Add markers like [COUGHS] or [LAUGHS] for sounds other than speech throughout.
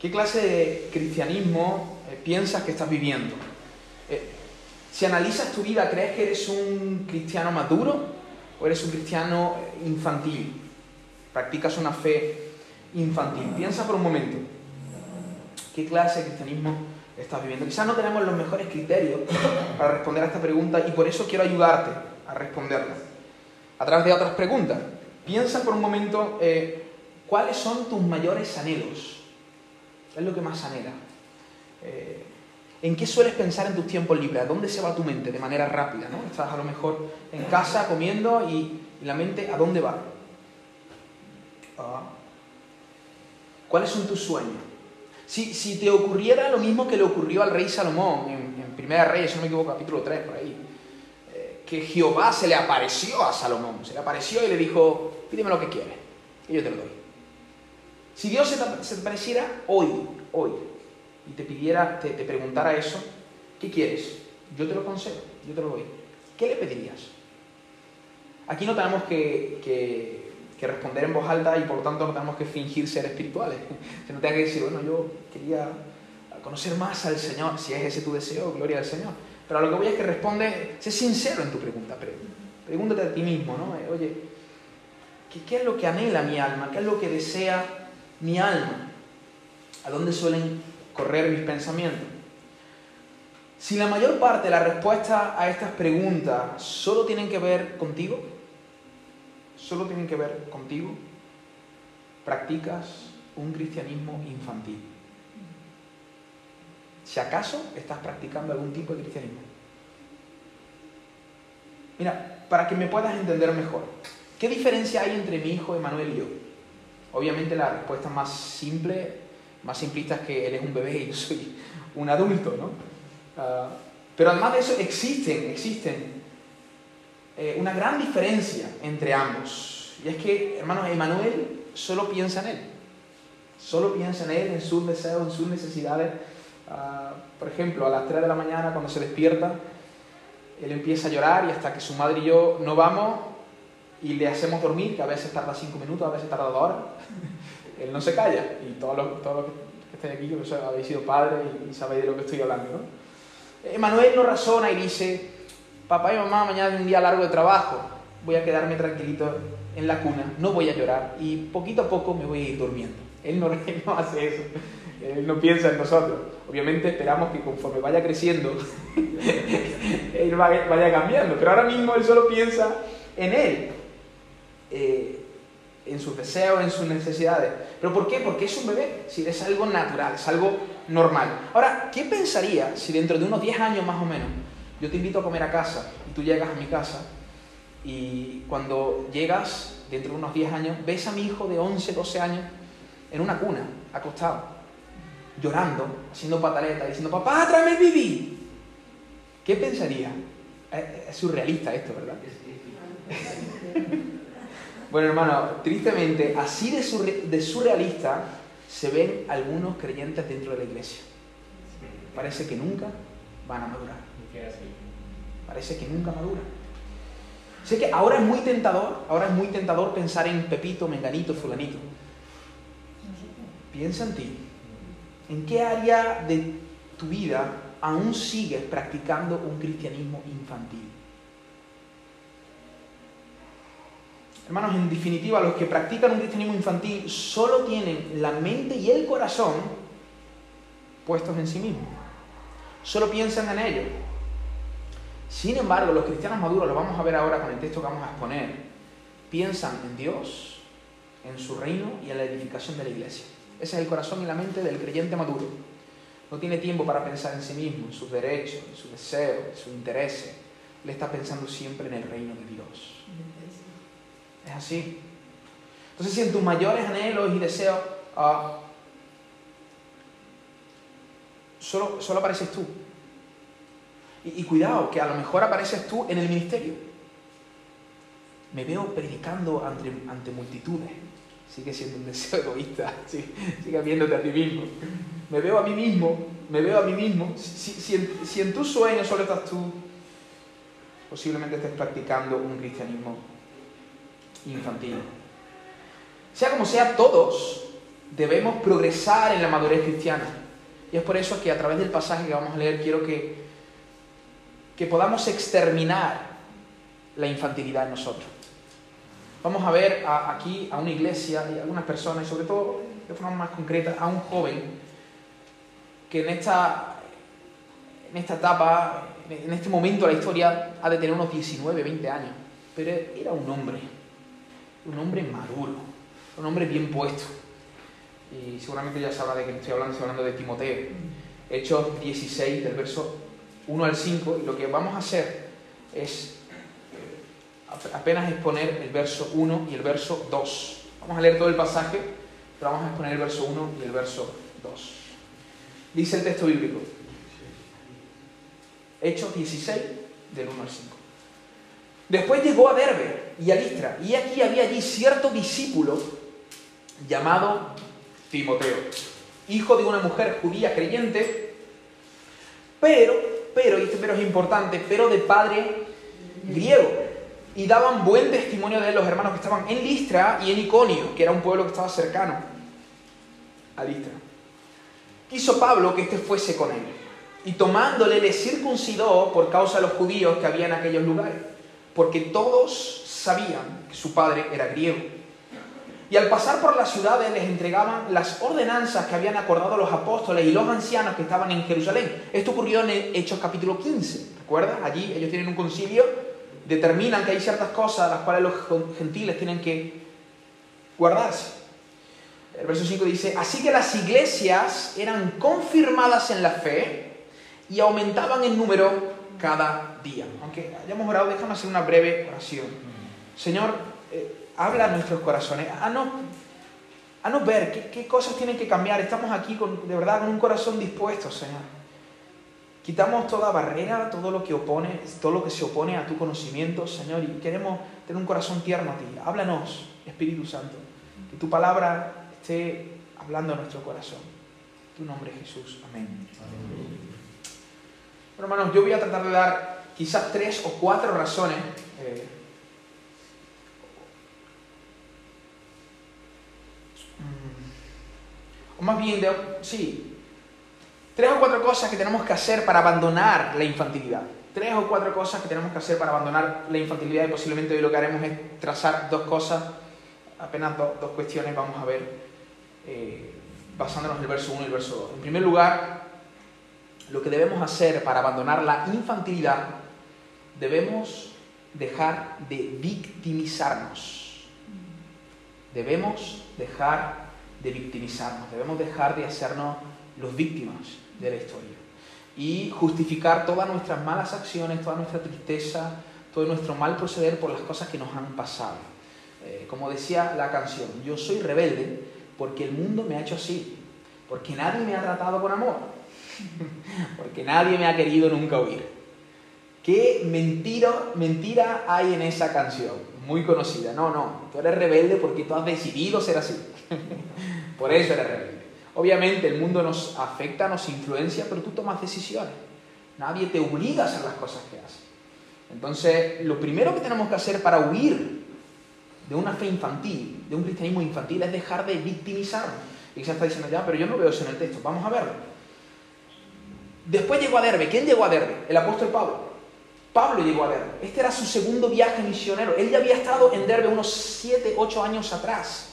¿Qué clase de cristianismo eh, piensas que estás viviendo? Eh, si analizas tu vida, ¿crees que eres un cristiano maduro o eres un cristiano infantil? ¿Practicas una fe infantil? Piensa por un momento. ¿Qué clase de cristianismo estás viviendo? Quizás no tenemos los mejores criterios para responder a esta pregunta y por eso quiero ayudarte a responderla. A través de otras preguntas. Piensa por un momento eh, cuáles son tus mayores anhelos. ¿Qué es lo que más anhela? Eh, ¿En qué sueles pensar en tus tiempos libres? ¿A dónde se va tu mente de manera rápida? ¿no? Estás a lo mejor en casa comiendo y, la mente ¿a dónde va? Ah. ¿Cuáles son tus sueños? Si, te ocurriera lo mismo que le ocurrió al rey Salomón en, en Primera Reyes, si no me equivoco, capítulo 3, por ahí, eh, que Jehová se le apareció a Salomón, se le apareció y le dijo, pídeme lo que quieres, y yo te lo doy. Si Dios se te, apareciera hoy, hoy, y te pidiera, te, preguntara eso, ¿qué quieres? Yo te lo concedo, yo te lo doy. ¿Qué le pedirías? Aquí no tenemos que responder en voz alta y por lo tanto no tenemos que fingir ser espirituales. [LAUGHS] Que no tenga que decir, bueno, yo quería conocer más al Señor, si es ese tu deseo, gloria al Señor. Pero lo que voy es que responde, sé sincero en tu pregunta, pregúntate a ti mismo, ¿no? Oye, ¿qué, ¿qué es lo que anhela mi alma? ¿Qué es lo que desea mi alma? ¿A dónde suelen correr mis pensamientos? Si la mayor parte de la respuesta a estas preguntas solo tienen que ver contigo, solo tienen que ver contigo, practicas un cristianismo infantil. Si acaso estás practicando algún tipo de cristianismo. Mira, para que me puedas entender mejor, ¿qué diferencia hay entre mi hijo Emanuel y yo? Obviamente la respuesta más simple, más simplista es que él es un bebé y yo soy un adulto, ¿no? Ah, pero además de eso existen, existen eh, una gran diferencia entre ambos. Y es que, hermanos, Emanuel solo piensa en él. Solo piensa en él, en sus deseos, en sus necesidades. Ah, por ejemplo, a las 3 de la mañana, cuando se despierta, él empieza a llorar y hasta que su madre y yo no vamos y le hacemos dormir, que a veces tarda 5 minutos, a veces tarda 2 horas, [LAUGHS] él no se calla. Y todos los, todos los que estén aquí, que habéis sido padres y, sabéis de lo que estoy hablando. ¿no? Emanuel no razona y dice, papá y mamá, mañana es un día largo de trabajo, voy a quedarme tranquilito en la cuna, no voy a llorar y poquito a poco me voy a ir durmiendo. Él no, [LAUGHS] hace eso, él no piensa en nosotros. Obviamente esperamos que conforme vaya creciendo, [LAUGHS] él vaya, cambiando, pero ahora mismo él solo piensa en él, eh, en sus deseos, en sus necesidades. ¿Pero por qué? Porque es un bebé, si es algo natural, es algo normal. Ahora, ¿qué pensaría si dentro de unos 10 años más o menos yo te invito a comer a casa y tú llegas a mi casa y cuando llegas, dentro de unos 10 años, ves a mi hijo de 11, 12 años en una cuna, acostado, llorando, haciendo pataleta, diciendo, papá, tráeme el bibí. ¿Qué pensaría? Es surrealista esto, ¿verdad? [LAUGHS] bueno, hermano, tristemente, así de, surrealista se ven algunos creyentes dentro de la iglesia. Parece que nunca van a madurar. Parece que nunca madura. Sé que ahora es muy tentador, ahora es muy tentador pensar en Pepito, Menganito, Fulanito. Piensa en ti. ¿En qué área de tu vida aún sigues practicando un cristianismo infantil? Hermanos, en definitiva, los que practican un cristianismo infantil solo tienen la mente y el corazón puestos en sí mismos. Solo piensan en ellos sin embargo, los cristianos maduros, lo vamos a ver ahora con el texto que vamos a exponer, piensan en Dios, en su reino y en la edificación de la iglesia. Ese es el corazón y la mente del creyente maduro. No tiene tiempo para pensar en sí mismo, en sus derechos, en sus deseos, en sus intereses. Le está pensando siempre en el reino de Dios. Es así. Entonces, si en tus mayores anhelos y deseos ah, solo, solo apareces tú, y, cuidado, que a lo mejor apareces tú en el ministerio. Me veo predicando ante, ante multitudes. Sigue siendo un deseo egoísta. [LAUGHS] Sigue, viéndote a ti mismo. Me veo a mí mismo. Me veo a mí mismo. Si, si, en, si en tus sueños solo estás tú, posiblemente estés practicando un cristianismo infantil. Sea como sea, todos, debemos progresar en la madurez cristiana. Y es por eso que a través del pasaje que vamos a leer quiero que, que podamos exterminar la infantilidad en nosotros. Vamos a ver aquí a una iglesia y a algunas personas, y sobre todo de forma más concreta, a un joven que en esta, en esta etapa, en este momento de la historia, ha de tener unos 19, 20 años. Pero era un hombre, un hombre maduro, un hombre bien puesto. Y seguramente ya sabrá de qué estoy hablando, estoy hablando de Timoteo. Hechos 16, del verso 1 al 5, y lo que vamos a hacer es apenas exponer el verso 1 y el verso 2. Vamos a leer todo el pasaje, pero vamos a exponer el verso 1 y el verso 2. Dice el texto bíblico. Hechos 16, del 1 al 5. Después llegó a Derbe y a Listra, y aquí había allí cierto discípulo llamado Timoteo, hijo de una mujer judía creyente, pero, pero, y este pero es importante, pero de padre griego. Y daban buen testimonio de los hermanos que estaban en Listra y en Iconio, que era un pueblo que estaba cercano a Listra. Quiso Pablo que éste fuese con él, y tomándole le circuncidó por causa de los judíos que había en aquellos lugares, porque todos sabían que su padre era griego. Y al pasar por las ciudades les entregaban las ordenanzas que habían acordado los apóstoles y los ancianos que estaban en Jerusalén. Esto ocurrió en Hechos capítulo 15, ¿recuerdas? Allí ellos tienen un concilio determinan que hay ciertas cosas a las cuales los gentiles tienen que guardarse. El verso 5 dice, así que las iglesias eran confirmadas en la fe y aumentaban en número cada día. Aunque hayamos orado, déjame hacer una breve oración. Señor, eh, habla a nuestros corazones, a no, a no ver qué, qué, cosas tienen que cambiar. Estamos aquí con, de verdad con un corazón dispuesto, Señor. Quitamos toda barrera, todo lo que opone, todo lo que se opone a tu conocimiento, Señor, y queremos tener un corazón tierno a ti. Háblanos, Espíritu Santo, que tu palabra esté hablando a nuestro corazón. En tu nombre, Jesús. Amén. Hermanos, yo voy a tratar de dar quizás tres o cuatro razones. Eh, o más bien, de, sí, Tres o cuatro cosas que tenemos que hacer para abandonar la infantilidad. Tres o cuatro cosas que tenemos que hacer para abandonar la infantilidad y posiblemente hoy lo que haremos es trazar dos cosas, apenas dos cuestiones vamos a ver, eh, basándonos en el verso 1 y el verso 2. En primer lugar, lo que debemos hacer para abandonar la infantilidad, debemos dejar de victimizarnos. Debemos dejar de victimizarnos, debemos dejar de hacernos los víctimas de la historia. Y justificar todas nuestras malas acciones, toda nuestra tristeza, todo nuestro mal proceder por las cosas que nos han pasado. Eh, como decía la canción, yo soy rebelde porque el mundo me ha hecho así, porque nadie me ha tratado con amor, [LAUGHS] porque nadie me ha querido nunca oír. ¿Qué mentira, mentira hay en esa canción? Muy conocida. No, no, tú eres rebelde porque tú has decidido ser así. [LAUGHS] Por eso eres rebelde. Obviamente el mundo nos afecta, nos influencia, pero tú tomas decisiones. Nadie te obliga a hacer las cosas que haces. Entonces, lo primero que tenemos que hacer para huir de una fe infantil, de un cristianismo infantil, es dejar de victimizarnos. Y se está diciendo, ya, pero yo no veo eso en el texto. Vamos a verlo. Después llegó a Derbe. ¿Quién llegó a Derbe? El apóstol Pablo. Pablo llegó a Derbe. Este era su segundo viaje misionero. Él ya había estado en Derbe unos 7, 8 años atrás.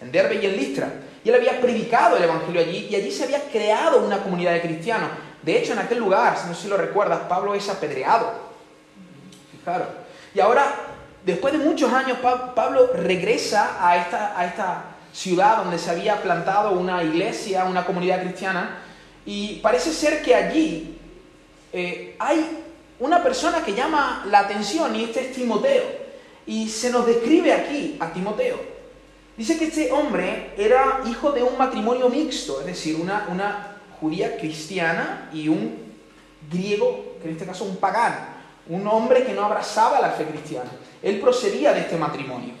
En Derbe y en Listra. Y él había predicado el Evangelio allí y allí se había creado una comunidad de cristianos. De hecho, en aquel lugar, no sé si lo recuerdas, Pablo es apedreado. Fijaros. Y ahora, después de muchos años, Pablo regresa a esta ciudad donde se había plantado una iglesia, una comunidad cristiana, y parece ser que allí eh, hay una persona que llama la atención y este es Timoteo. Y se nos describe aquí a Timoteo. Dice que este hombre era hijo de un matrimonio mixto, es decir, una, una judía cristiana y un griego, que en este caso un pagano, un hombre que no abrazaba la fe cristiana. Él procedía de este matrimonio.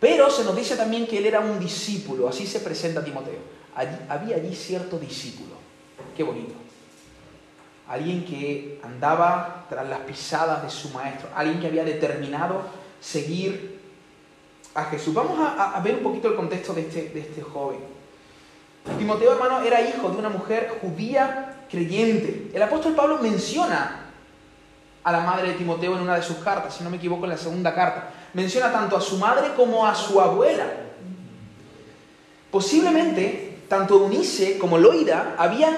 Pero se nos dice también que él era un discípulo, así se presenta Timoteo. Había allí cierto discípulo, qué bonito. Alguien que andaba tras las pisadas de su maestro, alguien que había determinado seguir a Jesús. Vamos a, ver un poquito el contexto de este, de este joven. Timoteo, hermano, era hijo de una mujer judía creyente. El apóstol Pablo menciona a la madre de Timoteo en una de sus cartas, si no me equivoco, en la segunda carta. Menciona tanto a su madre como a su abuela. Posiblemente, tanto Eunice como Loida habían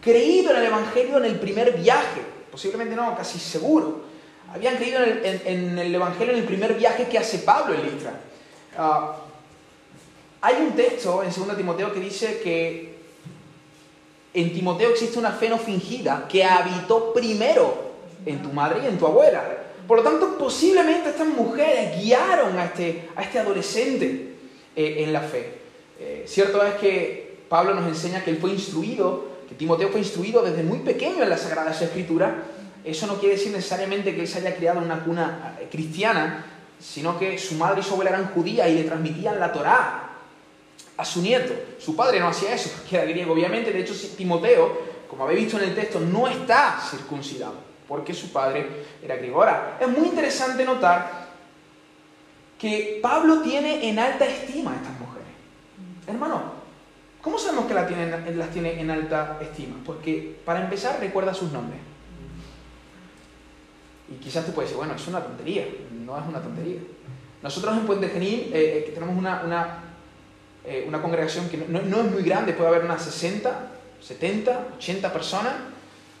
creído en el Evangelio en el primer viaje. Posiblemente no, casi seguro. Habían creído en el, Evangelio en el primer viaje que hace Pablo en Listra. Ah, hay un texto en 2 Timoteo que dice que en Timoteo existe una fe no fingida que habitó primero en tu madre y en tu abuela. Por lo tanto, posiblemente estas mujeres guiaron a este, a este adolescente eh, en la fe. Eh, cierto es que Pablo nos enseña que él fue instruido, que Timoteo fue instruido desde muy pequeño en las Sagradas Escrituras. Eso no quiere decir necesariamente que él se haya criado en una cuna eh, cristiana, sino que su madre y su abuela eran judías y le transmitían la Torá a su nieto. Su padre no hacía eso, porque era griego, obviamente. De hecho, Timoteo, como habéis visto en el texto, no está circuncidado, porque su padre era griego. Ahora, es muy interesante notar que Pablo tiene en alta estima a estas mujeres. Hermano, ¿cómo sabemos que las tiene en alta estima? Porque, para empezar, recuerda sus nombres. Y quizás te puedes decir, bueno, es una tontería. No es una tontería. Nosotros en Puente Genil eh, eh, tenemos una, eh, una congregación que no, es muy grande, puede haber unas 60, 70, 80 personas,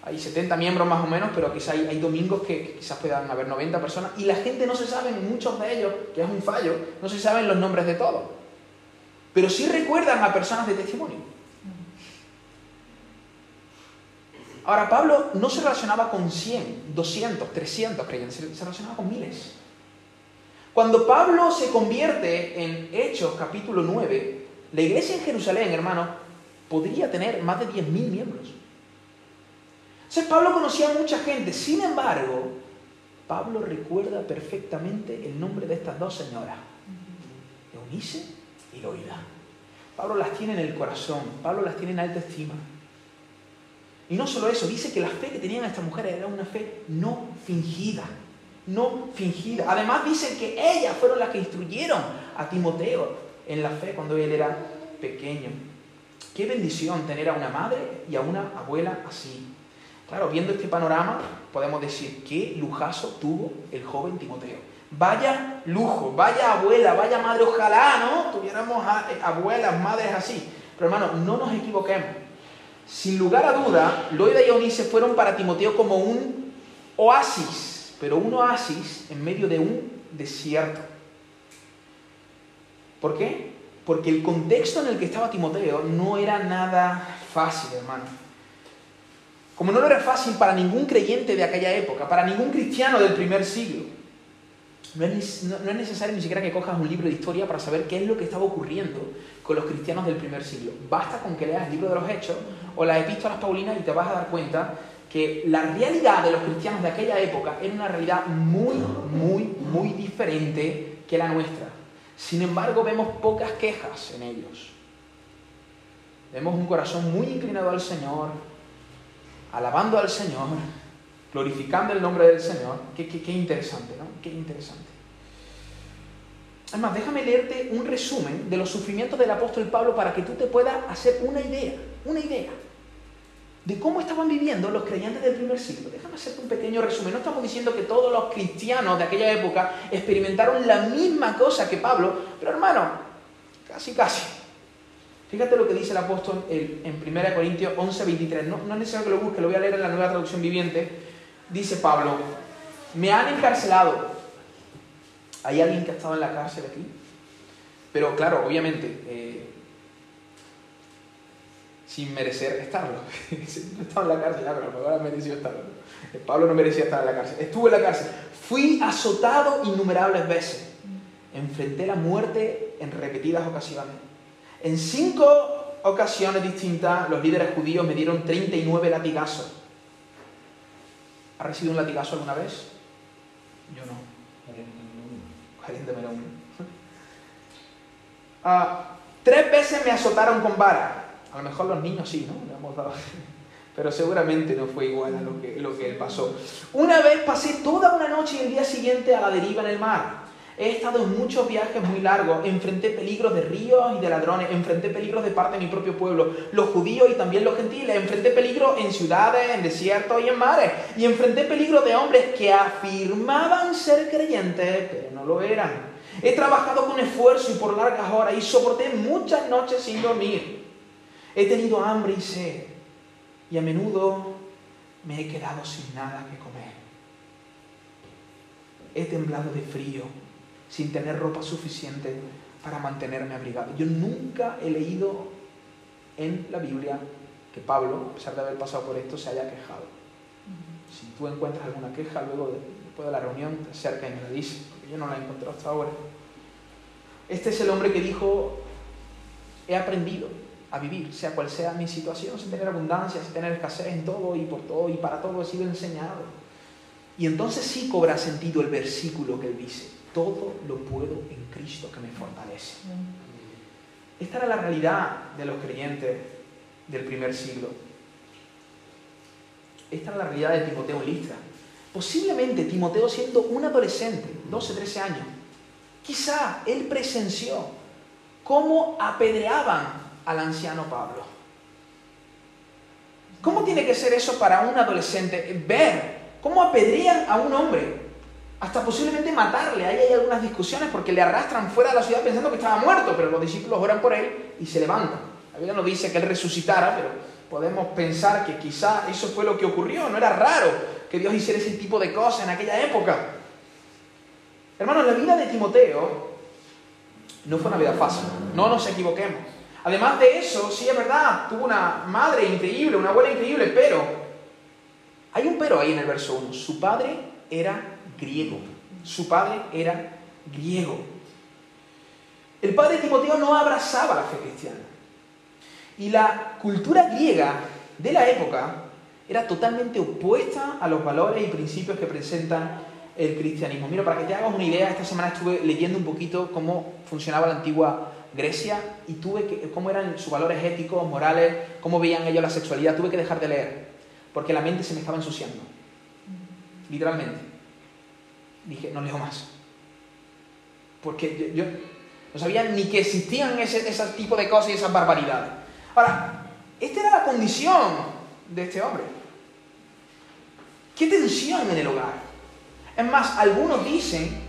hay 70 miembros más o menos, pero quizás hay, domingos que, quizás puedan haber 90 personas, y la gente no se sabe, muchos de ellos, que es un fallo, no se saben los nombres de todos, pero sí recuerdan a personas de testimonio. Ahora, Pablo no se relacionaba con 100, 200, 300 creyentes, se relacionaba con miles. Cuando Pablo se convierte en Hechos capítulo 9, la iglesia en Jerusalén, hermano, podría tener más de 10.000 miembros. O Pablo conocía a mucha gente. Sin embargo, Pablo recuerda perfectamente el nombre de estas dos señoras, Eunice Pablo las tiene en el corazón, Pablo las tiene en alta estima. Y no solo eso, dice que la fe que tenían estas mujeres era una fe no fingida no fingida. Además dice que ellas fueron las que instruyeron a Timoteo en la fe cuando él era pequeño. Qué bendición tener a una madre y a una abuela así. Claro, viendo este panorama, podemos decir qué lujazo tuvo el joven Timoteo. Vaya lujo, vaya abuela, vaya madre, ojalá, ¿no? Tuviéramos eh, abuelas, madres así. Pero hermano, no nos equivoquemos. Sin lugar a duda, Loida y Eunice fueron para Timoteo como un oasis pero un oasis en medio de un desierto. ¿Por qué? Porque el contexto en el que estaba Timoteo no era nada fácil, hermano. Como no lo era fácil para ningún creyente de aquella época, para ningún cristiano del primer siglo. No es, necesario ni siquiera que cojas un libro de historia para saber qué es lo que estaba ocurriendo con los cristianos del primer siglo. Basta con que leas el libro de los Hechos o las epístolas paulinas y te vas a dar cuenta que la realidad de los cristianos de aquella época era una realidad muy, muy, muy diferente que la nuestra. Sin embargo, vemos pocas quejas en ellos. Vemos un corazón muy inclinado al Señor, alabando al Señor, glorificando el nombre del Señor. Qué, interesante, ¿no? Qué interesante. Además, déjame leerte un resumen de los sufrimientos del apóstol Pablo para que tú te puedas hacer una idea, una idea de cómo estaban viviendo los creyentes del primer siglo. Déjame hacerte un pequeño resumen. No estamos diciendo que todos los cristianos de aquella época experimentaron la misma cosa que Pablo, pero hermano, casi, casi. Fíjate lo que dice el apóstol en 1 Corintios 11, 23. No, no es necesario que lo busque, lo voy a leer en la nueva traducción viviente. Dice Pablo, me han encarcelado. ¿Hay alguien que ha estado en la cárcel aquí? Pero claro, obviamente, eh, sin merecer estarlo. [LAUGHS] no estaba en la cárcel, pero pero ahora mereció estarlo. Pablo no merecía estar en la cárcel. Estuve en la cárcel. Fui azotado innumerables veces. Enfrenté la muerte en repetidas ocasiones. En cinco ocasiones distintas, los líderes judíos me dieron 39 latigazos. ¿Ha recibido un latigazo alguna vez? Yo no. Caliéntemelo [LAUGHS] uno. Ah, tres veces me azotaron con vara. A lo mejor los niños sí, ¿no? [LAUGHS] Pero seguramente no fue igual a lo que, lo que él pasó. Una vez pasé toda una noche y el día siguiente a la deriva en el mar. He estado en muchos viajes muy largos, enfrenté peligros de ríos y de ladrones, enfrenté peligros de parte de mi propio pueblo, los judíos y también los gentiles, enfrenté peligros en ciudades, en desiertos y en mares, y enfrenté peligros de hombres que afirmaban ser creyentes, pero no lo eran. He trabajado con esfuerzo y por largas horas y soporté muchas noches sin dormir. He tenido hambre y sed, y a menudo me he quedado sin nada que comer. He temblado de frío sin tener ropa suficiente para mantenerme abrigado. Yo nunca he leído en la Biblia que Pablo, a pesar de haber pasado por esto, se haya quejado. Si tú encuentras alguna queja luego después de la reunión, te acerca y me la dices, porque yo no la he encontrado hasta ahora. Este es el hombre que dijo, he aprendido a vivir, sea cual sea mi situación, sin tener abundancia, sin tener escasez en todo y por todo y para todo he sido enseñado. Y entonces sí cobra sentido el versículo que él dice todo lo puedo en Cristo que me fortalece. Esta era la realidad de los creyentes del primer siglo. Esta era la realidad de Timoteo en Listra. Posiblemente Timoteo siendo un adolescente, 12, 13 años, quizá él presenció cómo apedreaban al anciano Pablo. ¿Cómo tiene que ser eso para un adolescente? Ver cómo apedrean a un hombre hasta posiblemente matarle. Ahí hay algunas discusiones porque le arrastran fuera de la ciudad pensando que estaba muerto, pero los discípulos oran por él y se levantan. La Biblia no dice que él resucitara, pero podemos pensar que quizá eso fue lo que ocurrió. No era raro que Dios hiciera ese tipo de cosas en aquella época. Hermanos, la vida de Timoteo no fue una vida fácil, no nos equivoquemos. Además de eso, sí es verdad, tuvo una madre increíble, una abuela increíble, pero hay un pero ahí en el verso 1. Su padre era griego. Su padre era griego. El padre Timoteo no abrazaba la fe cristiana. Y la cultura griega de la época era totalmente opuesta a los valores y principios que presentan el cristianismo. Mira, para que te hagas una idea, esta semana estuve leyendo un poquito cómo funcionaba la antigua Grecia y tuve que, cómo eran sus valores éticos, morales, cómo veían ellos la sexualidad. Tuve que dejar de leer porque la mente se me estaba ensuciando. Literalmente dije, no leo más. Porque yo, no sabía ni que existían ese, ese tipo de cosas y esas barbaridades. Ahora, esta era la condición de este hombre. ¿Qué tensión en el hogar? Es más, algunos dicen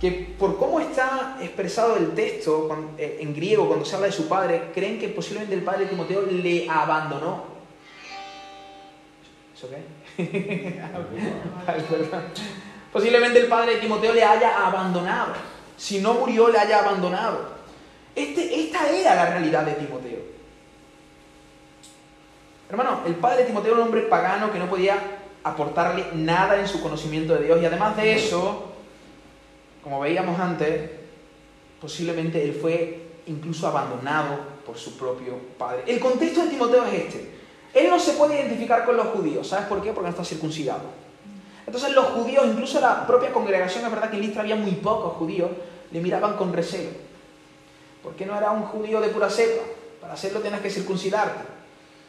que por cómo está expresado el texto eh, en griego cuando se habla de su padre, creen que posiblemente el padre de Timoteo le abandonó. ¿Eso qué? [LAUGHS] Posiblemente el padre de Timoteo le haya abandonado. Si no murió, le haya abandonado. Este, esta era la realidad de Timoteo. Hermano, el padre de Timoteo era un hombre pagano que no podía aportarle nada en su conocimiento de Dios. Y además de eso, como veíamos antes, posiblemente él fue incluso abandonado por su propio padre. El contexto de Timoteo es este. Él no se puede identificar con los judíos. ¿Sabes por qué? Porque no está circuncidado. Entonces los judíos, incluso la propia congregación, es verdad que en Listra había muy pocos judíos, le miraban con recelo. Porque no era un judío de pura cepa. Para hacerlo tienes que circuncidarte.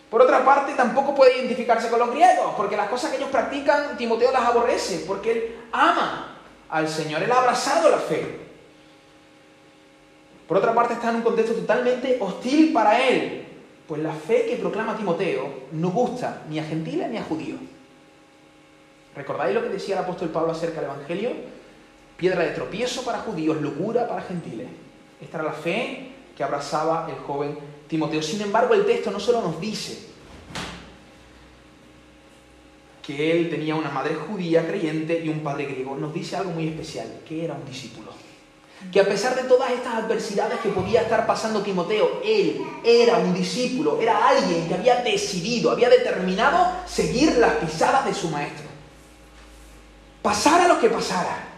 Por otra parte, tampoco puede identificarse con los griegos, porque las cosas que ellos practican, Timoteo las aborrece, porque él ama al Señor, él ha abrazado la fe. Por otra parte, está en un contexto totalmente hostil para él, pues la fe que proclama Timoteo no gusta ni a gentiles ni a judíos. ¿Recordáis lo que decía el apóstol Pablo acerca del Evangelio? Piedra de tropiezo para judíos, locura para gentiles. Esta era la fe que abrazaba el joven Timoteo. Sin embargo, el texto no solo nos dice que él tenía una madre judía creyente y un padre griego, nos dice algo muy especial, que era un discípulo. Que a pesar de todas estas adversidades que podía estar pasando Timoteo, él era un discípulo, era alguien que había decidido, había determinado seguir las pisadas de su maestro pasara lo que pasara.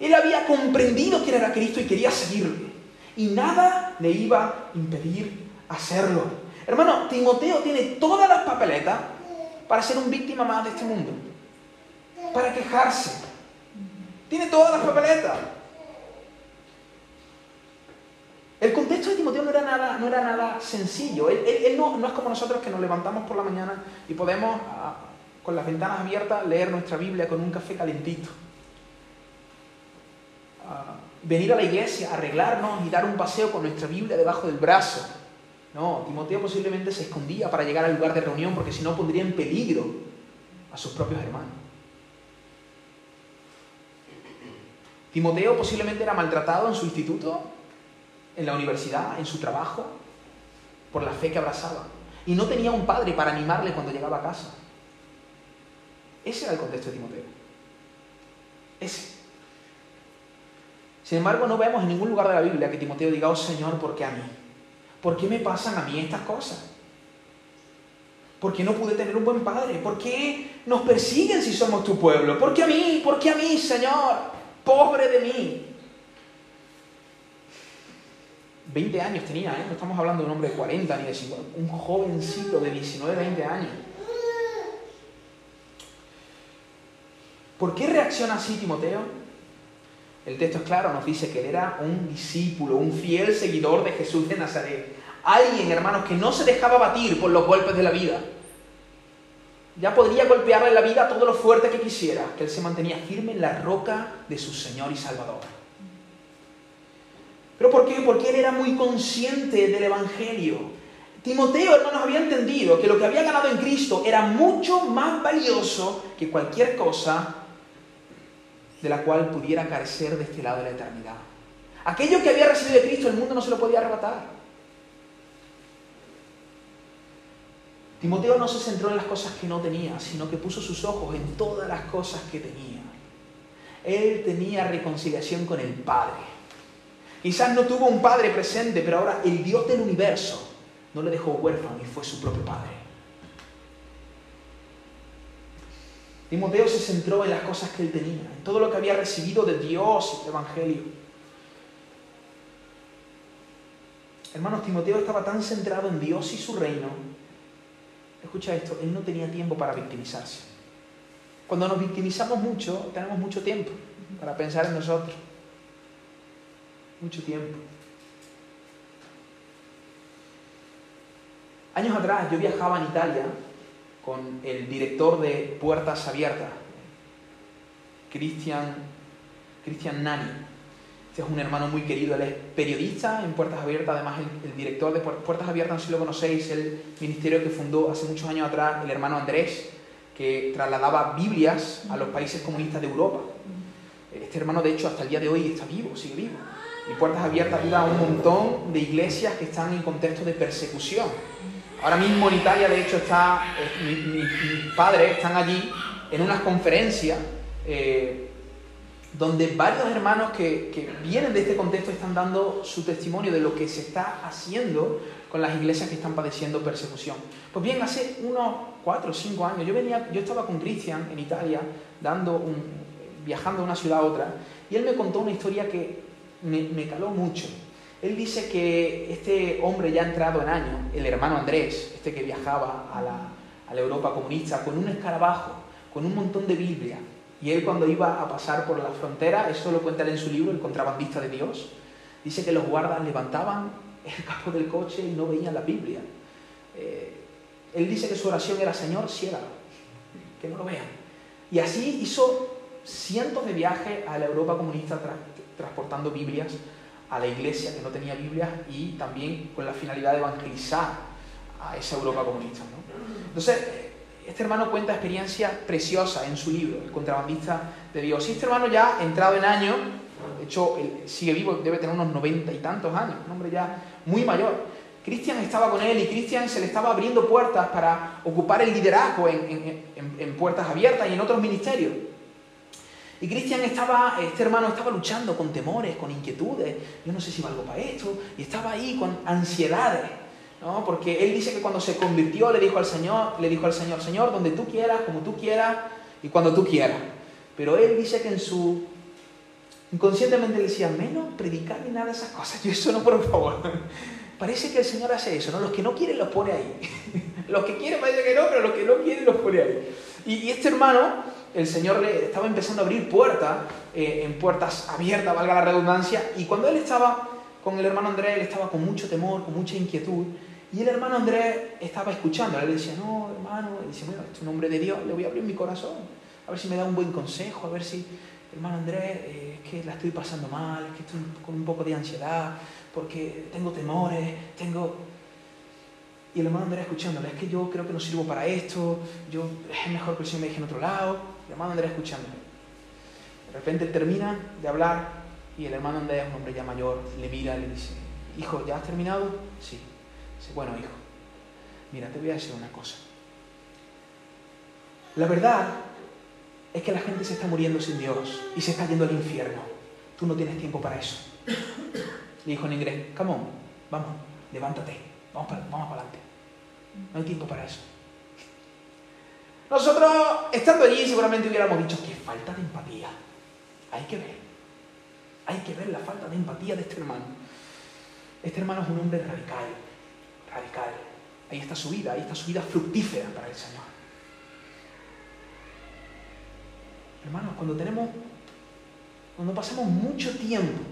Él había comprendido quién era Cristo y quería seguirle. Y nada le iba a impedir hacerlo. Hermano, Timoteo tiene todas las papeletas para ser un víctima más de este mundo. Para quejarse. Tiene todas las papeletas. El contexto de Timoteo no era nada, no era nada sencillo. Él, no, es como nosotros que nos levantamos por la mañana y podemos ah, con las ventanas abiertas, leer nuestra Biblia con un café calentito. venir a la iglesia, arreglarnos y dar un paseo con nuestra Biblia debajo del brazo. No, Timoteo posiblemente se escondía para llegar al lugar de reunión porque si no pondría en peligro a sus propios hermanos. Timoteo posiblemente era maltratado en su instituto, en la universidad, en su trabajo, por la fe que abrazaba. Y no tenía un padre para animarle cuando llegaba a casa. Ese era el contexto de Timoteo. Ese. Sin embargo, no vemos en ningún lugar de la Biblia que Timoteo diga, oh Señor, ¿por qué a mí? ¿Por qué me pasan a mí estas cosas? ¿Por qué no pude tener un buen padre? ¿Por qué nos persiguen si somos tu pueblo? ¿Por qué a mí? ¿Por qué a mí, Señor? Pobre de mí. 20 años tenía, ¿eh? No estamos hablando de un hombre de 40 ni de 50, un jovencito de 19, 20 años. ¿Por qué reacciona así Timoteo? El texto es claro, nos dice que él era un discípulo, un fiel seguidor de Jesús de Nazaret. Alguien, hermanos, que no se dejaba batir por los golpes de la vida. Ya podría golpearle la vida todo lo fuerte que quisiera, que él se mantenía firme en la roca de su Señor y Salvador. ¿Pero por qué? Porque él era muy consciente del Evangelio. Timoteo, hermanos, había entendido que lo que había ganado en Cristo era mucho más valioso que cualquier cosa de la cual pudiera carecer de este lado de la eternidad. Aquello que había recibido de Cristo, el mundo no se lo podía arrebatar. Timoteo no se centró en las cosas que no tenía, sino que puso sus ojos en todas las cosas que tenía. Él tenía reconciliación con el Padre. Quizás no tuvo un Padre presente, pero ahora el Dios del universo no le dejó huérfano y fue su propio Padre. Timoteo se centró en las cosas que él tenía, en todo lo que había recibido de Dios y el Evangelio. Hermanos, Timoteo estaba tan centrado en Dios y su reino. Escucha esto, él no tenía tiempo para victimizarse. Cuando nos victimizamos mucho, tenemos mucho tiempo para pensar en nosotros. Mucho tiempo. Años atrás yo viajaba en Italia con el director de Puertas Abiertas, Cristian, Cristian Nani. Este es un hermano muy querido, él es periodista en Puertas Abiertas, además el, director de Puertas Abiertas, si lo conocéis, el ministerio que fundó hace muchos años atrás el hermano Andrés, que trasladaba Biblias a los países comunistas de Europa. Este hermano, de hecho, hasta el día de hoy está vivo, sigue vivo. Y Puertas Abiertas ayuda a un montón de iglesias que están en contexto de persecución Ahora mismo en Italia, de hecho, está, eh, mis padres están allí en unas conferencias eh, donde varios hermanos que, que, vienen de este contexto están dando su testimonio de lo que se está haciendo con las iglesias que están padeciendo persecución. Pues bien, hace unos cuatro o cinco años yo, venía, yo estaba con Cristian en Italia, dando un, viajando de una ciudad a otra, y él me contó una historia que me, me caló mucho. Él dice que este hombre ya entrado en años, el hermano Andrés, este que viajaba a la, Europa comunista, con un escarabajo, con un montón de Biblia, y él cuando iba a pasar por la frontera, eso lo cuenta él en su libro, El contrabandista de Dios, dice que los guardas levantaban el capó del coche y no veían la Biblia. Eh, él dice que su oración era, Señor, ciégalo, que no lo vean. Y así hizo cientos de viajes a la Europa comunista transportando Biblias a la iglesia que no tenía Biblia y también con la finalidad de evangelizar a esa Europa comunista. Entonces, este hermano cuenta experiencia preciosa en su libro, El contrabandista de Dios. Este hermano ya entrado en años, de hecho sigue vivo, debe tener unos noventa y tantos años, un hombre ya muy mayor. Cristian estaba con él y Cristian se le estaba abriendo puertas para ocupar el liderazgo en puertas abiertas y en otros ministerios. Y Cristian estaba, este hermano estaba luchando con temores, con inquietudes. Yo no sé si valgo para esto. Y estaba ahí con ansiedades. ¿no? Porque él dice que cuando se convirtió le dijo al Señor, le dijo al Señor, Señor, donde tú quieras, como tú quieras y cuando tú quieras. Pero él dice que en su inconscientemente le decía, menos predicar ni nada de esas cosas. Yo eso no, por favor. [LAUGHS] Parece que el Señor hace eso, ¿no? Los que no quieren los pone ahí. [LAUGHS] los que quieren parece que no, pero los que no quieren los pone ahí. y este hermano el Señor le estaba empezando a abrir puertas, eh, en puertas abiertas, valga la redundancia, y cuando él estaba con el hermano Andrés, él estaba con mucho temor, con mucha inquietud, y el hermano Andrés estaba escuchando, él decía, no, hermano, dice, bueno, es un hombre de Dios, le voy a abrir mi corazón, a ver si me da un buen consejo, a ver si... hermano Andrés, eh, es que la estoy pasando mal, es que estoy con un poco de ansiedad, porque tengo temores, tengo... Y el hermano Andrés escuchándole, es que yo creo que no sirvo para esto, yo, es mejor que el Señor me deje en otro lado. El hermano Andrés escuchándole. De repente termina de hablar y el hermano Andrés, un hombre ya mayor, le mira y le dice, hijo, ¿ya has terminado? Sí. Dice, bueno, hijo, mira, te voy a decir una cosa. La verdad es que la gente se está muriendo sin Dios y se está yendo al infierno. Tú no tienes tiempo para eso. Le dijo en inglés, come on, vamos, levántate, vamos para, vamos para adelante. No hay tiempo para eso. Nosotros, estando allí, seguramente hubiéramos dicho, qué falta de empatía. Hay que ver. Hay que ver la falta de empatía de este hermano. Este hermano es un hombre radical, radical. Ahí está su vida, ahí está su vida fructífera para el Señor. Hermanos, cuando tenemos, cuando pasamos mucho tiempo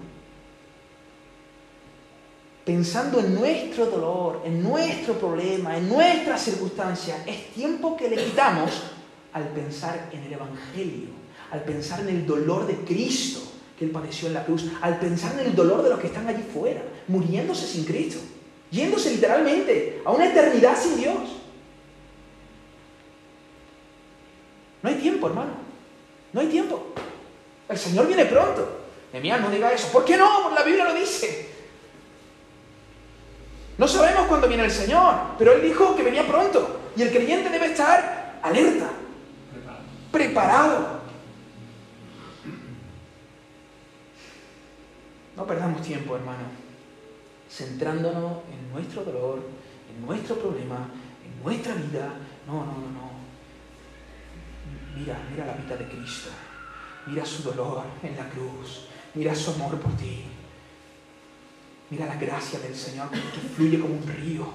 pensando en nuestro dolor, en nuestro problema, en nuestras circunstancias, es tiempo que le quitamos al pensar en el Evangelio, al pensar en el dolor de Cristo que Él padeció en la cruz, al pensar en el dolor de los que están allí fuera, muriéndose sin Cristo, yéndose literalmente a una eternidad sin Dios. No hay tiempo, hermano. No hay tiempo. El Señor viene pronto. Nehemías, no diga eso. ¿Por qué no? La Biblia lo dice. No sabemos cuándo viene el Señor, pero Él dijo que venía pronto. Y el creyente debe estar alerta, preparado. No perdamos tiempo, hermano, centrándonos en nuestro dolor, en nuestro problema, en nuestra vida. No, no, no, no. Mira, mira la vida de Cristo. Mira su dolor en la cruz. Mira su amor por ti. Mira la gracia del Señor que fluye como un río.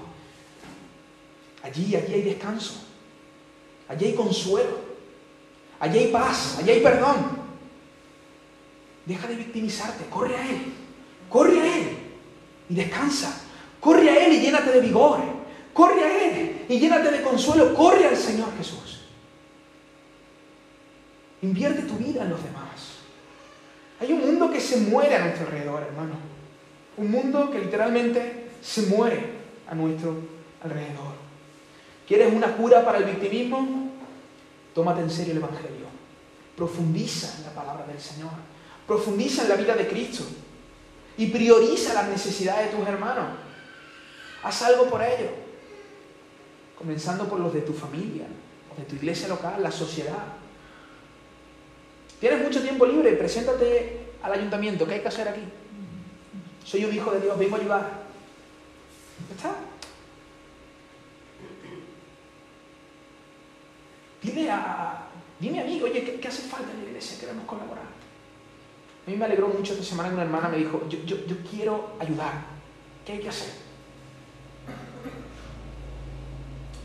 Allí, allí hay descanso. Allí hay consuelo. Allí hay paz. Allí hay perdón. Deja de victimizarte. Corre a Él. Corre a Él. Y descansa. Corre a Él y llénate de vigor. Corre a Él y llénate de consuelo. Corre al Señor Jesús. Invierte tu vida en los demás. Hay un mundo que se muere a nuestro alrededor, hermano. Un mundo que literalmente se muere a nuestro alrededor. ¿Quieres una cura para el victimismo? Tómate en serio el Evangelio. Profundiza en la palabra del Señor. Profundiza en la vida de Cristo. Y prioriza las necesidades de tus hermanos. Haz algo por ellos. Comenzando por los de tu familia, los de tu iglesia local, la sociedad. Tienes mucho tiempo libre, preséntate al ayuntamiento. ¿Qué hay que hacer aquí? Soy un hijo de Dios, vengo a ayudar. ¿Está? Dile a, dime a mí, oye, ¿qué, hace falta en la iglesia? Queremos colaborar. A mí me alegró mucho esta semana que una hermana me dijo, yo, yo, yo quiero ayudar. ¿Qué hay que hacer?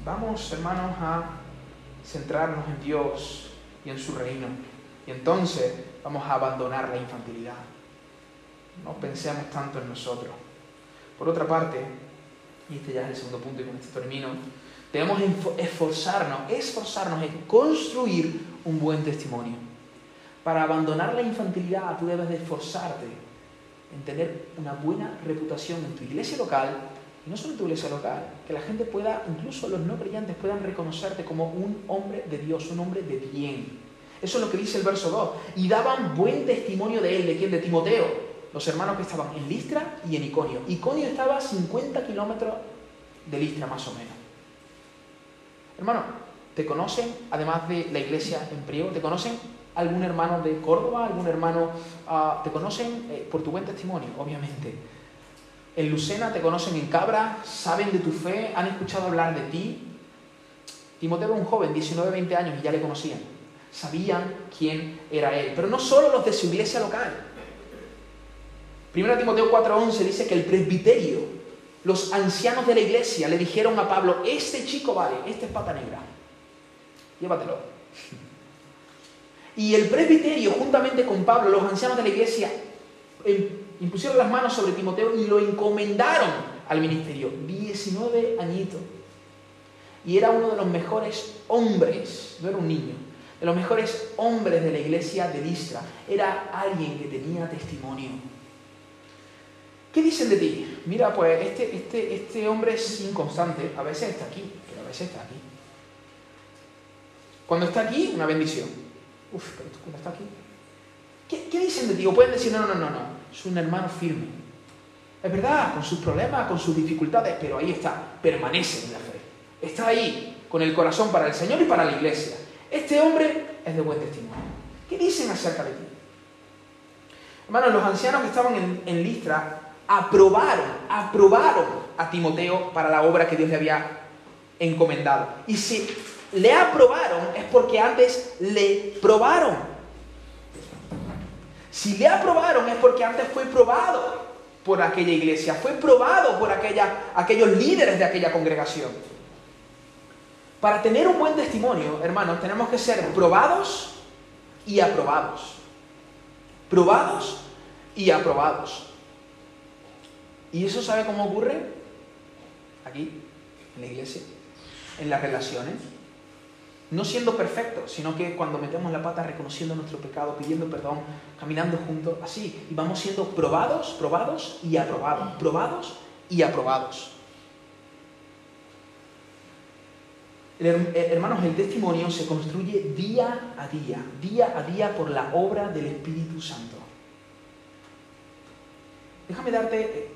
Vamos, hermanos, a centrarnos en Dios y en su reino. Y entonces vamos a abandonar la infantilidad. No pensemos tanto en nosotros. Por otra parte, y este ya es el segundo punto y con esto termino, debemos esforzarnos, esforzarnos en construir un buen testimonio. Para abandonar la infantilidad tú debes de esforzarte en tener una buena reputación en tu iglesia local, y no solo en tu iglesia local, que la gente pueda, incluso los no creyentes, puedan reconocerte como un hombre de Dios, un hombre de bien. Eso es lo que dice el verso 2. Y daban buen testimonio de él, ¿de quién? De Timoteo, los hermanos que estaban en Listra y en Iconio. Iconio estaba a 50 kilómetros de Listra más o menos. Hermano, ¿te conocen, además de la iglesia en Priego, te conocen algún hermano de Córdoba, algún hermano, ah, te conocen eh, por tu buen testimonio, obviamente. En Lucena te conocen en Cabra, saben de tu fe, han escuchado hablar de ti. Timoteo era un joven, 19, 20 años, y ya le conocían sabían quién era él. Pero no solo los de su iglesia local. Primero Timoteo 4:11 dice que el presbiterio, los ancianos de la iglesia le dijeron a Pablo, este chico vale, este es pata negra, llévatelo. Y el presbiterio, juntamente con Pablo, los ancianos de la iglesia, em, impusieron las manos sobre Timoteo y lo encomendaron al ministerio. 19 añitos. Y era uno de los mejores hombres, no era un niño, de los mejores hombres de la iglesia de Listra. Era alguien que tenía testimonio. ¿Qué dicen de ti? Mira, pues este, este, este hombre es inconstante, a veces está aquí, pero a veces está aquí. Cuando está aquí, una bendición. Uf, pero cuando está aquí. ¿Qué, dicen de ti? O pueden decir, no, no, no, no, es un hermano firme. Es verdad, con sus problemas, con sus dificultades, pero ahí está, permanece en la fe. Está ahí, con el corazón para el Señor y para la iglesia. Este hombre es de buen testimonio. ¿Qué dicen acerca de ti? Hermanos, los ancianos que estaban en, en Listra aprobaron, aprobaron a Timoteo para la obra que Dios le había encomendado. Y si le aprobaron es porque antes le probaron. Si le aprobaron es porque antes fue probado por aquella iglesia, fue probado por aquella, aquellos líderes de aquella congregación. Para tener un buen testimonio, hermanos, tenemos que ser probados y aprobados. Probados y aprobados. ¿Y eso sabe cómo ocurre? Aquí, en la iglesia, en las relaciones. No siendo perfectos, sino que cuando metemos la pata reconociendo nuestro pecado, pidiendo perdón, caminando juntos, así, y vamos siendo probados, probados y aprobados, probados y aprobados. Eh, hermanos, el testimonio se construye día a día, día a día por la obra del Espíritu Santo. Déjame darte eh,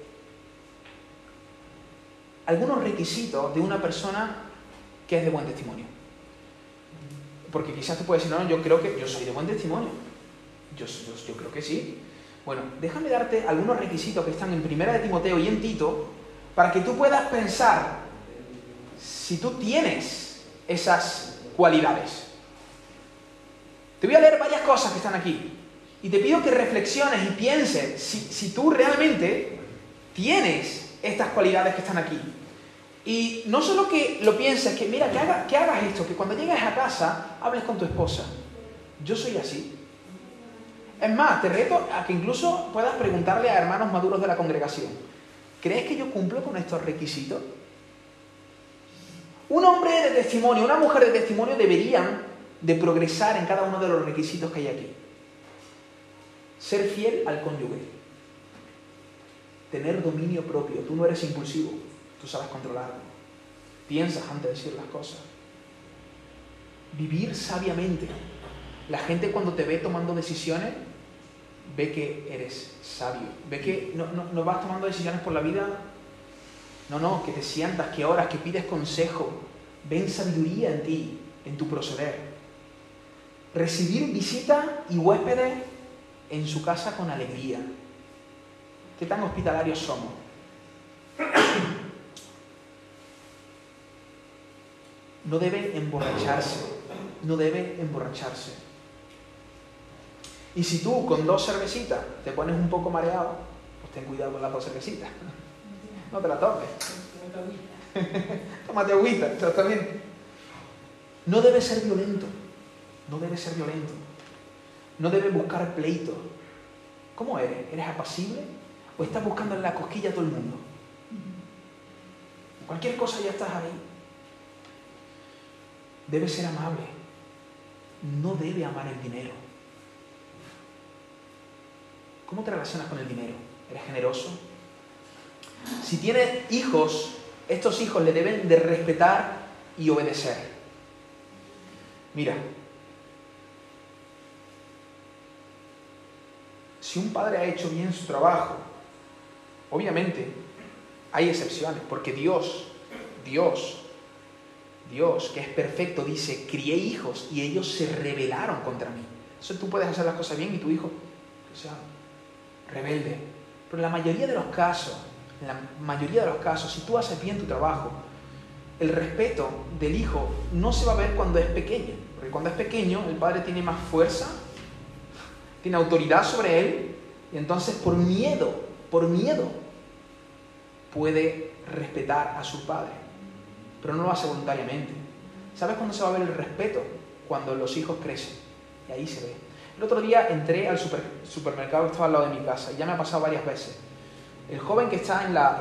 algunos requisitos de una persona que es de buen testimonio. Porque quizás tú puedes decir, no, yo creo que yo soy de buen testimonio. Yo, yo, creo que sí. Bueno, déjame darte algunos requisitos que están en Primera de Timoteo y en Tito para que tú puedas pensar si tú tienes esas cualidades. Te voy a leer varias cosas que están aquí y te pido que reflexiones y pienses si, si tú realmente tienes estas cualidades que están aquí. Y no solo que lo pienses, que mira, que, que hagas esto, que cuando llegues a casa hables con tu esposa. Yo soy así. Es más, te reto a que incluso puedas preguntarle a hermanos maduros de la congregación, ¿crees que yo cumplo con estos requisitos? Un hombre de testimonio, una mujer de testimonio deberían de progresar en cada uno de los requisitos que hay aquí. Ser fiel al cónyuge. Tener dominio propio. Tú no eres impulsivo. Tú sabes controlarlo. Piensas antes de decir las cosas. Vivir sabiamente. La gente cuando te ve tomando decisiones, ve que eres sabio. Ve que no, no, vas tomando decisiones por la vida. No, no, que te sientas, que oras, que pides consejo. Ven sabiduría en ti, en tu proceder. Recibir visita y huéspedes en su casa con alegría. ¿Qué tan hospitalarios somos? [COUGHS] no debe emborracharse, no debe emborracharse. Y si tú con dos cervecitas te pones un poco mareado, pues ten cuidado con las dos cervecitas. No te la tomes. [LAUGHS] Tómate agüita, exactamente. No debe ser violento, no debe ser violento. No debe buscar pleito. ¿Cómo eres? ¿Eres apacible? ¿O estás buscando en la cosquilla a todo el mundo? Cualquier cosa ya estás ahí debe ser amable, no debe amar el dinero. ¿Cómo te relacionas con el dinero? ¿Eres generoso? Si tienes hijos, estos hijos le deben de respetar y obedecer. Mira, si un padre ha hecho bien su trabajo, obviamente hay excepciones, porque Dios, Dios Dios, que es perfecto, dice, crié hijos y ellos se rebelaron contra mí. Eso tú puedes hacer las cosas bien y tu hijo, que sea rebelde. Pero la mayoría de los casos, en la mayoría de los casos, si tú haces bien tu trabajo, el respeto del hijo no se va a ver cuando es pequeño. Porque cuando es pequeño, el padre tiene más fuerza, tiene autoridad sobre él, y entonces por miedo, por miedo, puede respetar a su padre pero no lo hace voluntariamente. ¿Sabes cuándo se va a ver el respeto? Cuando los hijos crecen. Y ahí se ve. El otro día entré al supermercado que estaba al lado de mi casa y ya me ha pasado varias veces. El joven que está en la,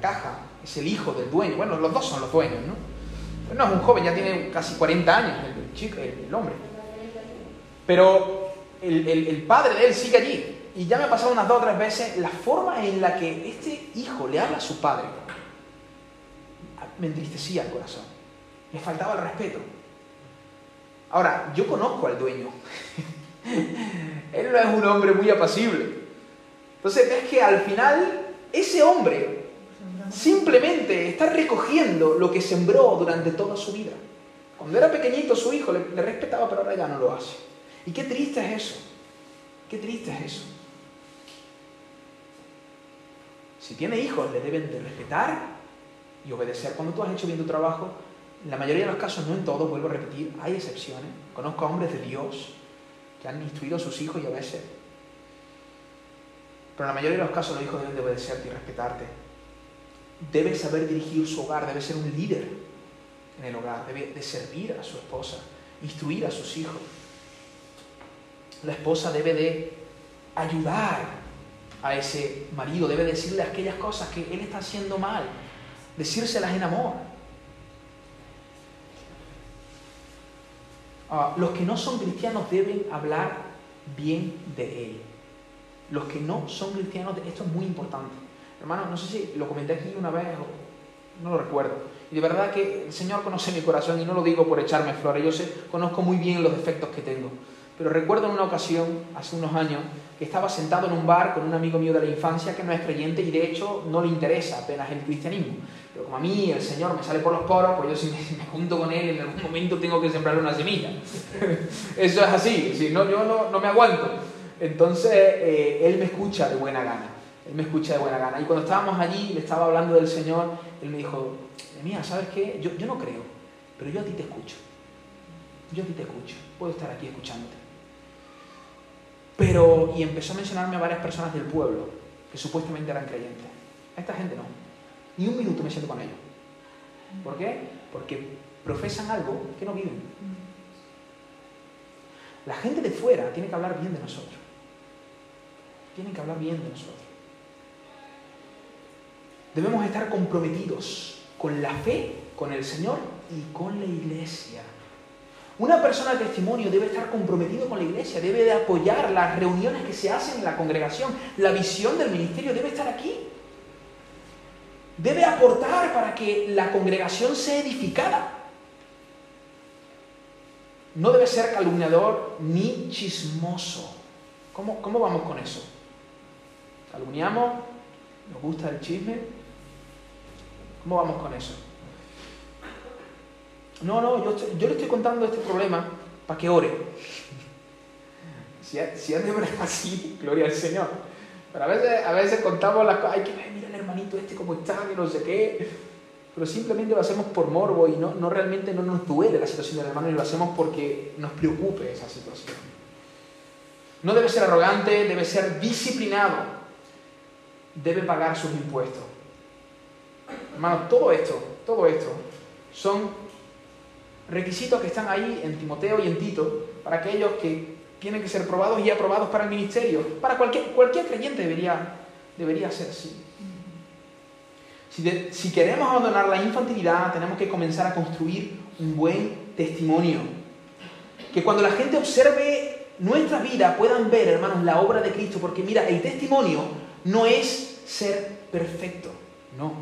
caja es el hijo del dueño. Bueno, los dos son los dueños, ¿no? No es un joven, ya tiene casi 40 años el, chico, el, hombre. Pero el, el, padre de él sigue allí. Y ya me ha pasado unas dos o tres veces la forma en la que este hijo le habla a su padre. Me entristecía el corazón. Me faltaba el respeto. Ahora, yo conozco al dueño. [LAUGHS] él no es un hombre muy apacible. Entonces es que al final ese hombre simplemente está recogiendo lo que sembró durante toda su vida. Cuando era pequeñito su hijo le, respetaba, pero ahora ya no lo hace. Y qué triste es eso. Qué triste es eso. Si tiene hijos, le deben de respetar y obedecer. Cuando tú has hecho bien tu trabajo, en la mayoría de los casos, no en todos, vuelvo a repetir, hay excepciones. Conozco a hombres de Dios que han instruido a sus hijos y obedecen. Pero en la mayoría de los casos los hijos deben de obedecerte y respetarte. Debe saber dirigir su hogar, debe ser un líder en el hogar, debe de servir a su esposa, instruir a sus hijos. La esposa debe de ayudar a ese marido, debe decirle aquellas cosas que él está haciendo mal, decírselas en amor. Ah, los que no son cristianos deben hablar bien de él los que no son cristianos, esto es muy importante. Hermano, no sé si lo comenté aquí una vez no lo recuerdo. Y de verdad que el Señor conoce mi corazón y no lo digo por echarme flores, yo sé, conozco muy bien los defectos que tengo. Pero recuerdo en una ocasión, hace unos años, que estaba sentado en un bar con un amigo mío de la infancia que no es creyente y de hecho no le interesa apenas el cristianismo. Pero como a mí el Señor me sale por los poros, pues yo si me, [LAUGHS] junto con él en algún momento tengo que sembrarle una semilla. [LAUGHS] Eso es así, si no, yo no, no me aguanto. Entonces, eh, él me escucha de buena gana. Él me escucha de buena gana. Y cuando estábamos allí, le estaba hablando del Señor, él me dijo, mía, ¿sabes qué? Yo, yo no creo, pero yo a ti te escucho. Yo a ti te escucho. Puedo estar aquí escuchándote. Pero, y empezó a mencionarme a varias personas del pueblo que supuestamente eran creyentes. A esta gente no. Ni un minuto me siento con ellos. ¿Por qué? Porque profesan algo que no viven. La gente de fuera tiene que hablar bien de nosotros tienen que hablar bien de nosotros. Debemos estar comprometidos con la fe, con el Señor y con la iglesia. Una persona de testimonio debe estar comprometido con la iglesia, debe de apoyar las reuniones que se hacen en la congregación. La visión del ministerio debe estar aquí. Debe aportar para que la congregación sea edificada. No debe ser calumniador ni chismoso. ¿Cómo, cómo vamos con eso? calumniamos, nos gusta el chisme. ¿Cómo vamos con eso? No, no, yo, le estoy contando este problema para que ore. Si, si es de verdad así, gloria al Señor. Pero a veces, a veces contamos las cosas, ay, que mira el hermanito este cómo está, que no sé qué. Pero simplemente lo hacemos por morbo y no, no realmente no nos duele la situación del hermano y lo hacemos porque nos preocupe esa situación. No debe ser arrogante, debe ser disciplinado debe pagar sus impuestos. Hermanos, todo esto, todo esto son requisitos que están ahí en Timoteo y en Tito para aquellos que tienen que ser probados y aprobados para el ministerio. Para cualquier, cualquier creyente debería, debería ser así. Si, queremos abandonar la infantilidad, tenemos que comenzar a construir un buen testimonio. Que cuando la gente observe nuestra vida puedan ver, hermanos, la obra de Cristo. Porque mira, el testimonio no es ser perfecto, no.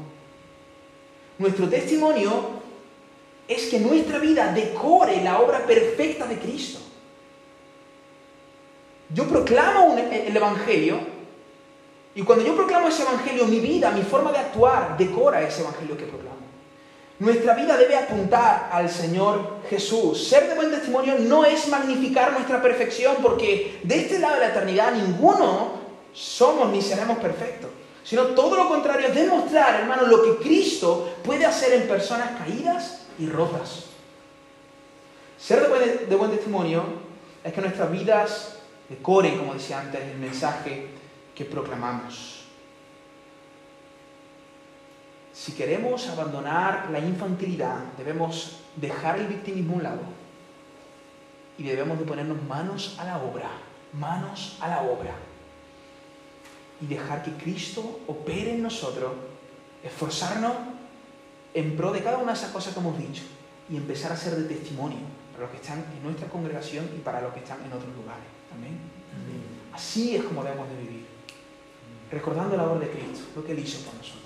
Nuestro testimonio es que nuestra vida decore la obra perfecta de Cristo. Yo proclamo el Evangelio y cuando yo proclamo ese Evangelio, mi vida, mi forma de actuar, decora ese Evangelio que proclamo. Nuestra vida debe apuntar al Señor Jesús. Ser de buen testimonio no es magnificar nuestra perfección, porque de este lado de la eternidad ninguno somos ni seremos perfectos, sino todo lo contrario, es demostrar, hermano, lo que Cristo puede hacer en personas caídas y rotas. Ser de buen, testimonio es que nuestras vidas decoren, como decía antes, el mensaje que proclamamos. Si queremos abandonar la infantilidad, debemos dejar el victimismo a un lado y debemos de ponernos manos a la obra, manos a la obra y dejar que Cristo opere en nosotros, esforzarnos en pro de cada una de esas cosas que hemos dicho. y empezar a ser de testimonio para los que están en nuestra congregación y para los que están en otros lugares. Amén. Así es como debemos de vivir, recordando la obra de Cristo, lo que Él hizo por nosotros.